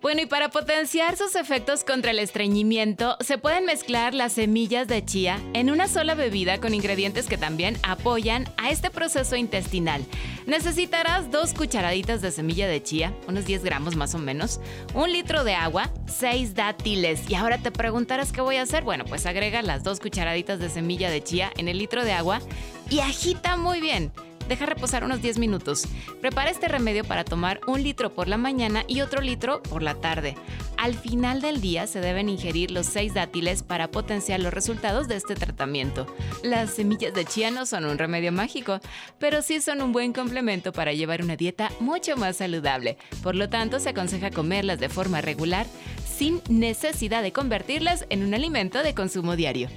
Bueno, y para potenciar sus efectos contra el estreñimiento, se pueden mezclar las semillas de chía en una sola bebida con ingredientes que también apoyan a este proceso intestinal. Necesitarás dos cucharaditas de semilla de chía, unos 10 gramos más o menos, un litro de agua, seis dátiles. Y ahora te preguntarás qué voy a hacer. Bueno, pues agrega las dos cucharaditas de semilla de chía en el litro de agua y agita muy bien. Deja reposar unos 10 minutos. Prepara este remedio para tomar un litro por la mañana y otro litro por la tarde. Al final del día se deben ingerir los 6 dátiles para potenciar los resultados de este tratamiento. Las semillas de chía no son un remedio mágico, pero sí son un buen complemento para llevar una dieta mucho más saludable. Por lo tanto, se aconseja comerlas de forma regular sin necesidad de convertirlas en un alimento de consumo diario.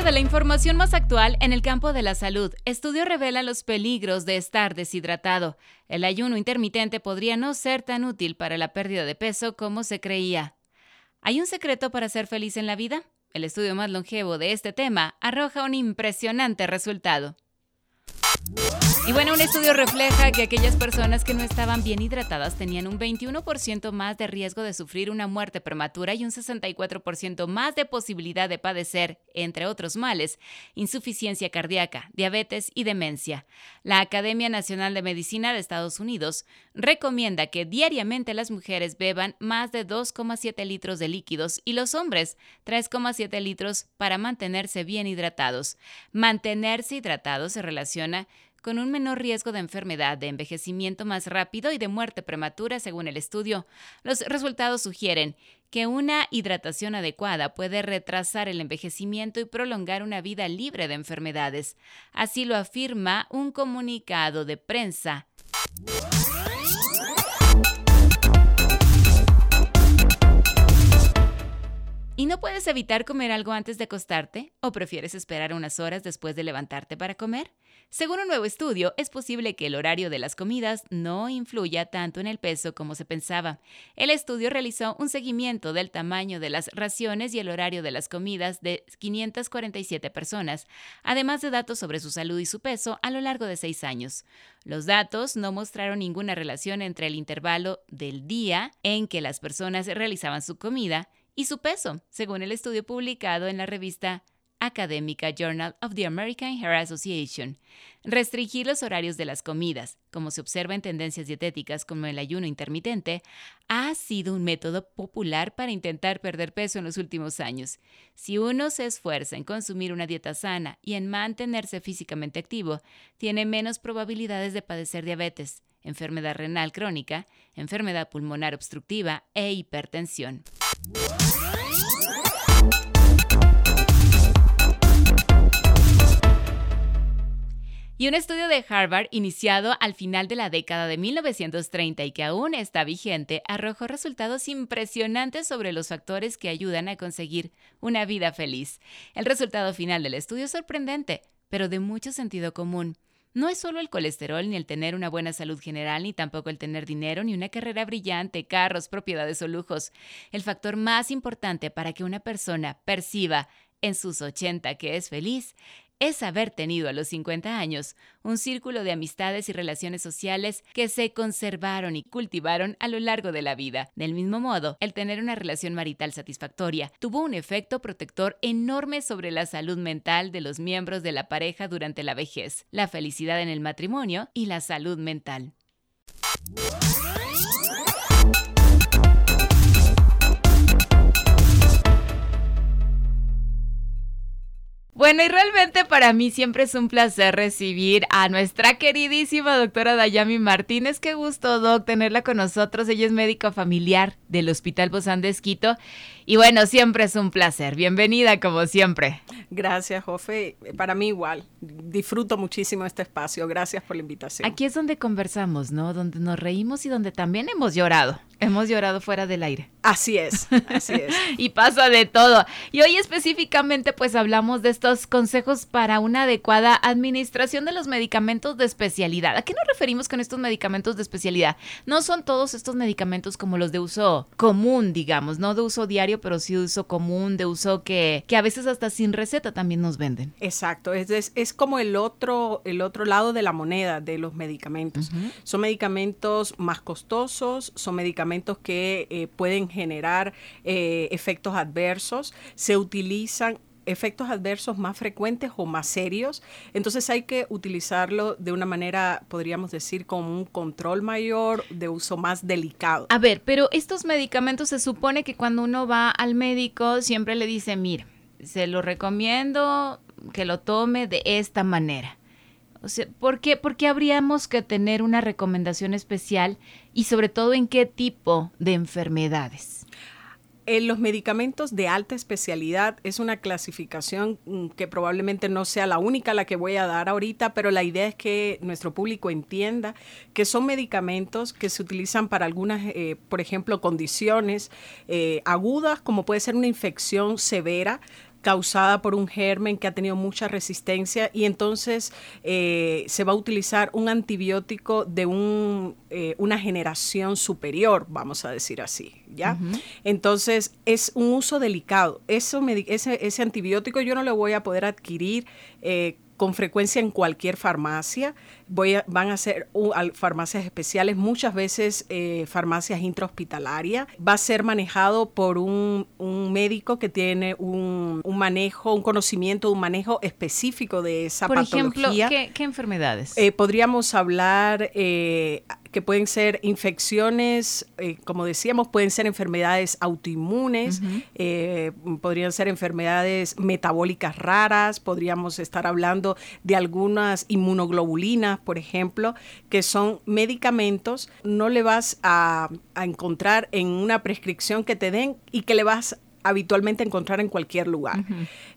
De la información más actual en el campo de la salud. Estudio revela los peligros de estar deshidratado. El ayuno intermitente podría no ser tan útil para la pérdida de peso como se creía. ¿Hay un secreto para ser feliz en la vida? El estudio más longevo de este tema arroja un impresionante resultado. Y bueno, un estudio refleja que aquellas personas que no estaban bien hidratadas tenían un 21% más de riesgo de sufrir una muerte prematura y un 64% más de posibilidad de padecer, entre otros males, insuficiencia cardíaca, diabetes y demencia. La Academia Nacional de Medicina de Estados Unidos recomienda que diariamente las mujeres beban más de 2,7 litros de líquidos y los hombres 3,7 litros para mantenerse bien hidratados. Mantenerse hidratados se relaciona con un menor riesgo de enfermedad, de envejecimiento más rápido y de muerte prematura, según el estudio. Los resultados sugieren que una hidratación adecuada puede retrasar el envejecimiento y prolongar una vida libre de enfermedades. Así lo afirma un comunicado de prensa. ¿Y no puedes evitar comer algo antes de acostarte? ¿O prefieres esperar unas horas después de levantarte para comer? Según un nuevo estudio, es posible que el horario de las comidas no influya tanto en el peso como se pensaba. El estudio realizó un seguimiento del tamaño de las raciones y el horario de las comidas de 547 personas, además de datos sobre su salud y su peso a lo largo de seis años. Los datos no mostraron ninguna relación entre el intervalo del día en que las personas realizaban su comida y su peso, según el estudio publicado en la revista académica Journal of the American Hair Association. Restringir los horarios de las comidas, como se observa en tendencias dietéticas como el ayuno intermitente, ha sido un método popular para intentar perder peso en los últimos años. Si uno se esfuerza en consumir una dieta sana y en mantenerse físicamente activo, tiene menos probabilidades de padecer diabetes, enfermedad renal crónica, enfermedad pulmonar obstructiva e hipertensión. Y un estudio de Harvard iniciado al final de la década de 1930 y que aún está vigente arrojó resultados impresionantes sobre los factores que ayudan a conseguir una vida feliz. El resultado final del estudio es sorprendente, pero de mucho sentido común. No es solo el colesterol ni el tener una buena salud general, ni tampoco el tener dinero, ni una carrera brillante, carros, propiedades o lujos. El factor más importante para que una persona perciba en sus 80 que es feliz es haber tenido a los 50 años un círculo de amistades y relaciones sociales que se conservaron y cultivaron a lo largo de la vida. Del mismo modo, el tener una relación marital satisfactoria tuvo un efecto protector enorme sobre la salud mental de los miembros de la pareja durante la vejez, la felicidad en el matrimonio y la salud mental. Bueno, y realmente para mí siempre es un placer recibir a nuestra queridísima doctora Dayami Martínez. Qué gusto, Doc, tenerla con nosotros. Ella es médico familiar del Hospital Bozán de Esquito. Y bueno, siempre es un placer. Bienvenida, como siempre. Gracias, Jofe. Para mí igual. Disfruto muchísimo este espacio. Gracias por la invitación. Aquí es donde conversamos, ¿no? Donde nos reímos y donde también hemos llorado. Hemos llorado fuera del aire. Así es, así es. y pasa de todo. Y hoy específicamente pues hablamos de estos consejos para una adecuada administración de los medicamentos de especialidad. ¿A qué nos referimos con estos medicamentos de especialidad? No son todos estos medicamentos como los de uso común, digamos, no de uso diario, pero sí de uso común, de uso que, que a veces hasta sin receta también nos venden. Exacto, es, es, es como el otro, el otro lado de la moneda de los medicamentos. Son medicamentos más costosos, son medicamentos que eh, pueden generar eh, efectos adversos, se utilizan efectos adversos más frecuentes o más serios. Entonces hay que utilizarlo de una manera, podríamos decir, con un control mayor, de uso más delicado. A ver, pero estos medicamentos se supone que cuando uno va al médico siempre le dice, mira, se lo recomiendo que lo tome de esta manera. O sea, ¿por qué, ¿por qué habríamos que tener una recomendación especial y sobre todo en qué tipo de enfermedades? En los medicamentos de alta especialidad es una clasificación mm, que probablemente no sea la única la que voy a dar ahorita, pero la idea es que nuestro público entienda que son medicamentos que se utilizan para algunas, eh, por ejemplo, condiciones eh, agudas, como puede ser una infección severa, causada por un germen que ha tenido mucha resistencia y entonces eh, se va a utilizar un antibiótico de un, eh, una generación superior, vamos a decir así, ¿ya? Entonces es un uso delicado. Eso ese, ese, antibiótico yo no lo voy a poder adquirir eh, con frecuencia en cualquier farmacia. Voy van a ser farmacias especiales, muchas veces eh, farmacias intrahospitalarias. Va a ser manejado por un, médico que tiene un, manejo, un conocimiento, un manejo específico de esa por patología. Ejemplo, ¿qué, enfermedades? Eh, podríamos hablar eh, que pueden ser infecciones, eh, como decíamos, pueden ser enfermedades autoinmunes, eh, podrían ser enfermedades metabólicas raras, podríamos estar hablando de algunas inmunoglobulinas, por ejemplo, que son medicamentos, no le vas a, a encontrar en una prescripción que te den y que le vas habitualmente encontrar en cualquier lugar.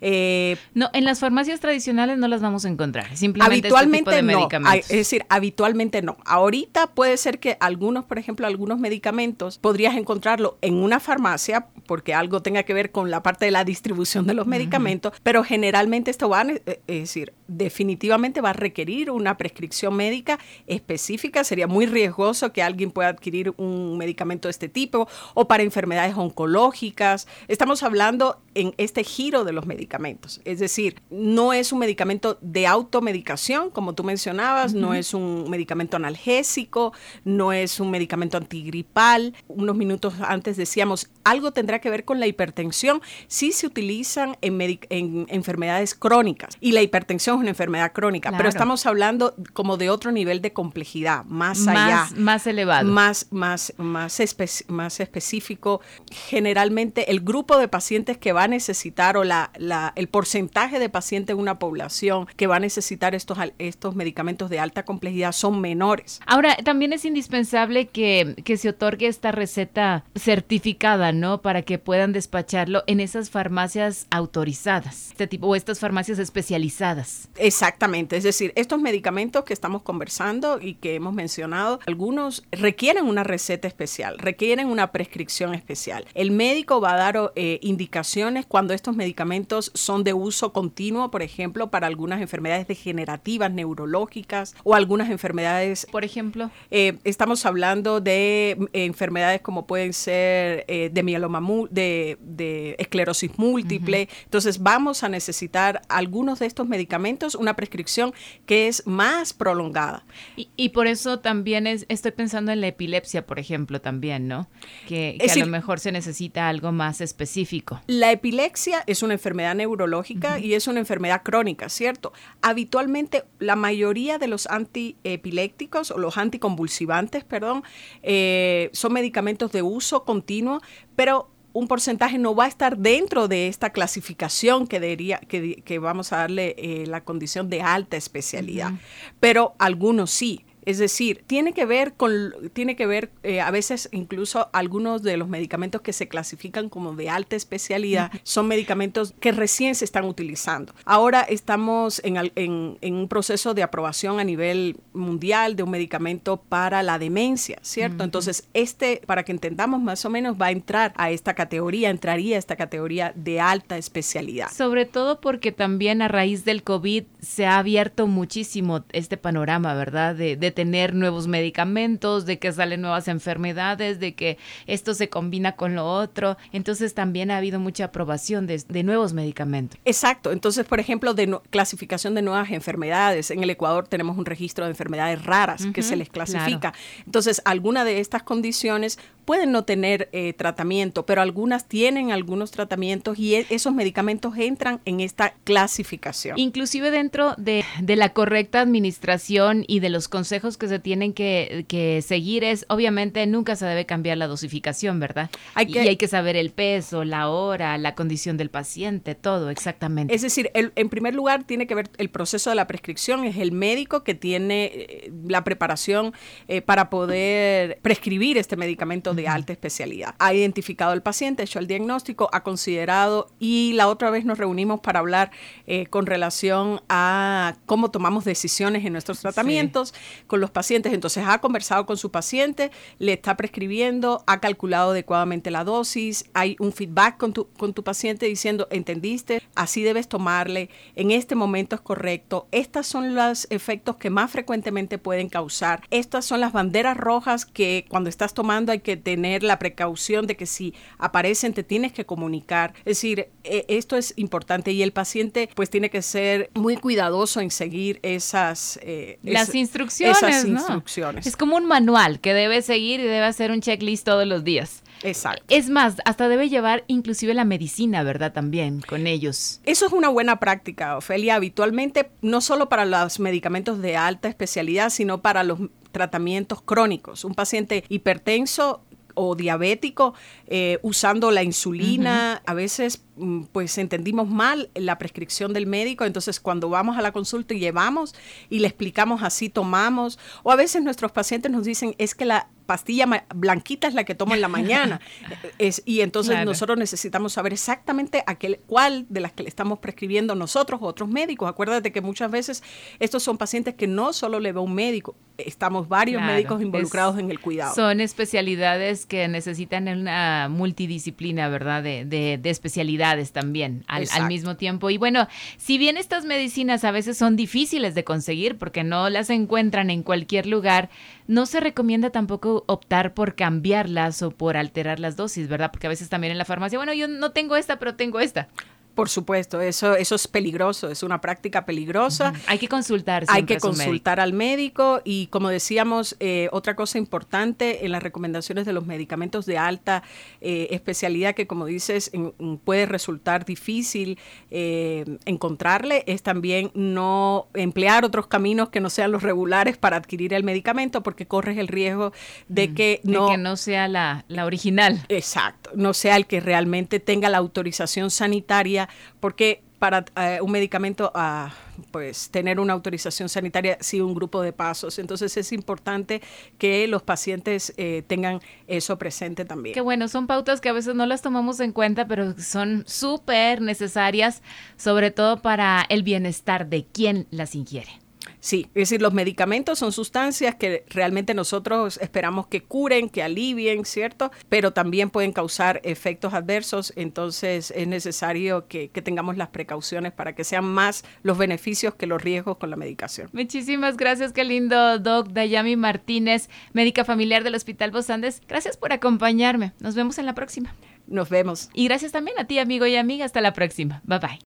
Eh, no, en las farmacias tradicionales no las vamos a encontrar, simplemente habitualmente este tipo de no, medicamentos. es decir, habitualmente no. Ahorita puede ser que algunos, por ejemplo, algunos medicamentos podrías encontrarlo en una farmacia porque algo tenga que ver con la parte de la distribución de los medicamentos, pero generalmente esto va, a, eh, es decir, definitivamente va a requerir una prescripción médica específica. Sería muy riesgoso que alguien pueda adquirir un medicamento de este tipo o para enfermedades oncológicas Estamos hablando en este giro de los medicamentos, es decir, no es un medicamento de automedicación, como tú mencionabas, no es un medicamento analgésico, no es un medicamento antigripal. Unos minutos antes decíamos, algo tendrá que ver con la hipertensión si se utilizan en, enfermedades crónicas. Y la hipertensión es una enfermedad crónica, pero estamos hablando como de otro nivel de complejidad, más, allá. Más elevado. Más, más, más, más específico. Generalmente el grupo de pacientes que va a necesitar o la, el porcentaje de pacientes en una población que va a necesitar estos, estos medicamentos de alta complejidad son menores. Ahora, también es indispensable que, que se otorgue esta receta certificada, ¿no? Para que puedan despacharlo en esas farmacias autorizadas, este tipo, o estas farmacias especializadas. Exactamente, es decir, estos medicamentos que estamos conversando y que hemos mencionado, algunos requieren una receta especial, requieren una prescripción especial. El médico va a dar eh, indicaciones cuando estos medicamentos son de uso continuo, por ejemplo, para algunas enfermedades degenerativas, neurológicas o algunas enfermedades. Por ejemplo. Eh, estamos hablando de eh, enfermedades como pueden ser de mieloma, de, de, esclerosis múltiple. Entonces vamos a necesitar algunos de estos medicamentos, una prescripción que es más prolongada. Y, por eso también es, estoy pensando en la epilepsia, por ejemplo, también, ¿no? Que, a lo mejor se necesita algo más específico específico. La epilepsia es una enfermedad neurológica y es una enfermedad crónica, ¿cierto? Habitualmente la mayoría de los antiepilépticos o los anticonvulsivantes, perdón, eh, son medicamentos de uso continuo, pero un porcentaje no va a estar dentro de esta clasificación que, debería, que, vamos a darle eh, la condición de alta especialidad, pero algunos sí. Es decir, tiene que ver con, tiene que ver eh, a veces incluso algunos de los medicamentos que se clasifican como de alta especialidad son medicamentos que recién se están utilizando. Ahora estamos en, en, un proceso de aprobación a nivel mundial de un medicamento para la demencia, ¿cierto? Entonces, este, para que entendamos más o menos, va a entrar a esta categoría, entraría a esta categoría de alta especialidad. Sobre todo porque también a raíz del COVID se ha abierto muchísimo este panorama, ¿verdad? De, de tener nuevos medicamentos, de que salen nuevas enfermedades, de que esto se combina con lo otro. Entonces también ha habido mucha aprobación de, nuevos medicamentos. Exacto. Entonces, por ejemplo, de clasificación de nuevas enfermedades. En el Ecuador tenemos un registro de enfermedades raras que se les clasifica. Entonces, alguna de estas condiciones pueden no tener eh, tratamiento, pero algunas tienen algunos tratamientos y e, esos medicamentos entran en esta clasificación. Inclusive dentro de, la correcta administración y de los consejos que se tienen que, seguir es, obviamente, nunca se debe cambiar la dosificación, ¿verdad? Hay que, y hay que saber el peso, la hora, la condición del paciente, todo exactamente. Es decir, en primer lugar tiene que ver el proceso de la prescripción, es el médico que tiene eh, la preparación eh, para poder prescribir este medicamento de alta especialidad. Ha identificado al paciente, hecho el diagnóstico, ha considerado y la otra vez nos reunimos para hablar eh, con relación a cómo tomamos decisiones en nuestros tratamientos con los pacientes. Entonces ha conversado con su paciente, le está prescribiendo, ha calculado adecuadamente la dosis, hay un feedback con tu, con tu paciente diciendo, entendiste, así debes tomarle, en este momento es correcto, estos son los efectos que más frecuentemente pueden causar, estas son las banderas rojas que cuando estás tomando hay que tener la precaución de que si aparecen te tienes que comunicar. Es decir, e, esto es importante y el paciente pues tiene que ser muy cuidadoso en seguir esas... Eh, Las instrucciones, instrucciones. Es como un manual que debe seguir y debe hacer un checklist todos los días. Exacto. Es más, hasta debe llevar inclusive la medicina, ¿verdad? También con ellos. Eso es una buena práctica, Ofelia. Habitualmente, no solo para los medicamentos de alta especialidad, sino para los tratamientos crónicos. Un paciente hipertenso o diabético eh, usando la insulina. A veces pues entendimos mal la prescripción del médico, entonces cuando vamos a la consulta y llevamos y le explicamos así tomamos, o a veces nuestros pacientes nos dicen es que la pastilla blanquita es la que tomo en la mañana. es, y entonces nosotros necesitamos saber exactamente aquel, cuál de las que le estamos prescribiendo nosotros o otros médicos. Acuérdate que muchas veces estos son pacientes que no solo le ve un médico, estamos varios médicos involucrados en el cuidado. Son especialidades que necesitan una multidisciplina, ¿verdad? De, de, también al, al mismo tiempo. Y bueno, si bien estas medicinas a veces son difíciles de conseguir porque no las encuentran en cualquier lugar, no se recomienda tampoco optar por cambiarlas o por alterar las dosis, ¿verdad? Porque a veces también en la farmacia, bueno, yo no tengo esta, pero tengo esta. Por supuesto, eso, eso es peligroso, es una práctica peligrosa. Hay que consultar. Hay que consultar al médico y como decíamos, eh, otra cosa importante en las recomendaciones de los medicamentos de alta eh, especialidad que como dices puede resultar difícil eh, encontrarle es también no emplear otros caminos que no sean los regulares para adquirir el medicamento porque corres el riesgo de que no... De que no sea la, la original. Exacto, no sea el que realmente tenga la autorización sanitaria porque para eh, un medicamento, uh, pues tener una autorización sanitaria, sí, un grupo de pasos. Entonces es importante que los pacientes eh, tengan eso presente también. Qué bueno, son pautas que a veces no las tomamos en cuenta, pero son súper necesarias, sobre todo para el bienestar de quien las ingiere. Sí, es decir, los medicamentos son sustancias que realmente nosotros esperamos que curen, que alivien, ¿cierto? Pero también pueden causar efectos adversos, entonces es necesario que, tengamos las precauciones para que sean más los beneficios que los riesgos con la medicación. Muchísimas gracias, qué lindo, Doc Dayami Martínez, médica familiar del Hospital Bosandes. Gracias por acompañarme. Nos vemos en la próxima. Nos vemos. Y gracias también a ti, amigo y amiga. Hasta la próxima. Bye bye.